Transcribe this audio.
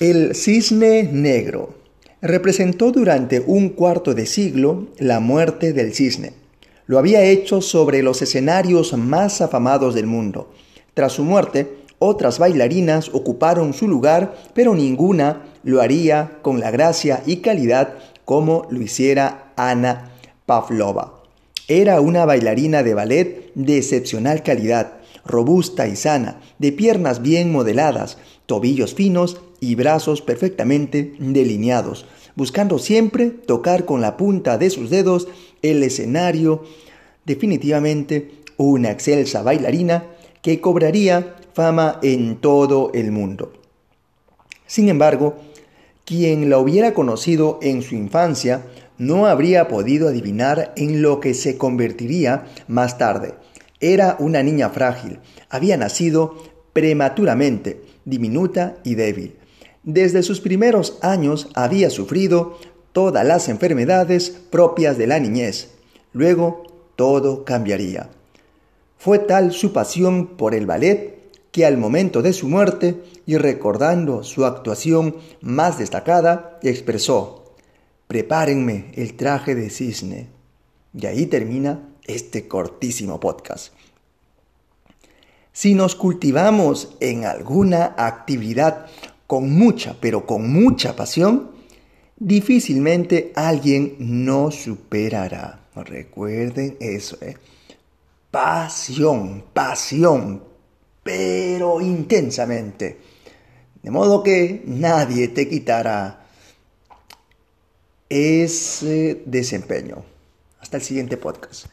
El cisne negro representó durante un cuarto de siglo la muerte del cisne. Lo había hecho sobre los escenarios más afamados del mundo. Tras su muerte, otras bailarinas ocuparon su lugar, pero ninguna lo haría con la gracia y calidad como lo hiciera Ana Pavlova. Era una bailarina de ballet de excepcional calidad, robusta y sana, de piernas bien modeladas, tobillos finos y brazos perfectamente delineados, buscando siempre tocar con la punta de sus dedos el escenario, definitivamente una excelsa bailarina que cobraría fama en todo el mundo. Sin embargo, quien la hubiera conocido en su infancia no habría podido adivinar en lo que se convertiría más tarde. Era una niña frágil, había nacido prematuramente, diminuta y débil. Desde sus primeros años había sufrido todas las enfermedades propias de la niñez. Luego todo cambiaría. Fue tal su pasión por el ballet que al momento de su muerte y recordando su actuación más destacada, expresó, prepárenme el traje de cisne. Y ahí termina este cortísimo podcast. Si nos cultivamos en alguna actividad con mucha, pero con mucha pasión, difícilmente alguien nos superará. Recuerden eso, ¿eh? Pasión, pasión, pero intensamente. De modo que nadie te quitará ese desempeño. Hasta el siguiente podcast.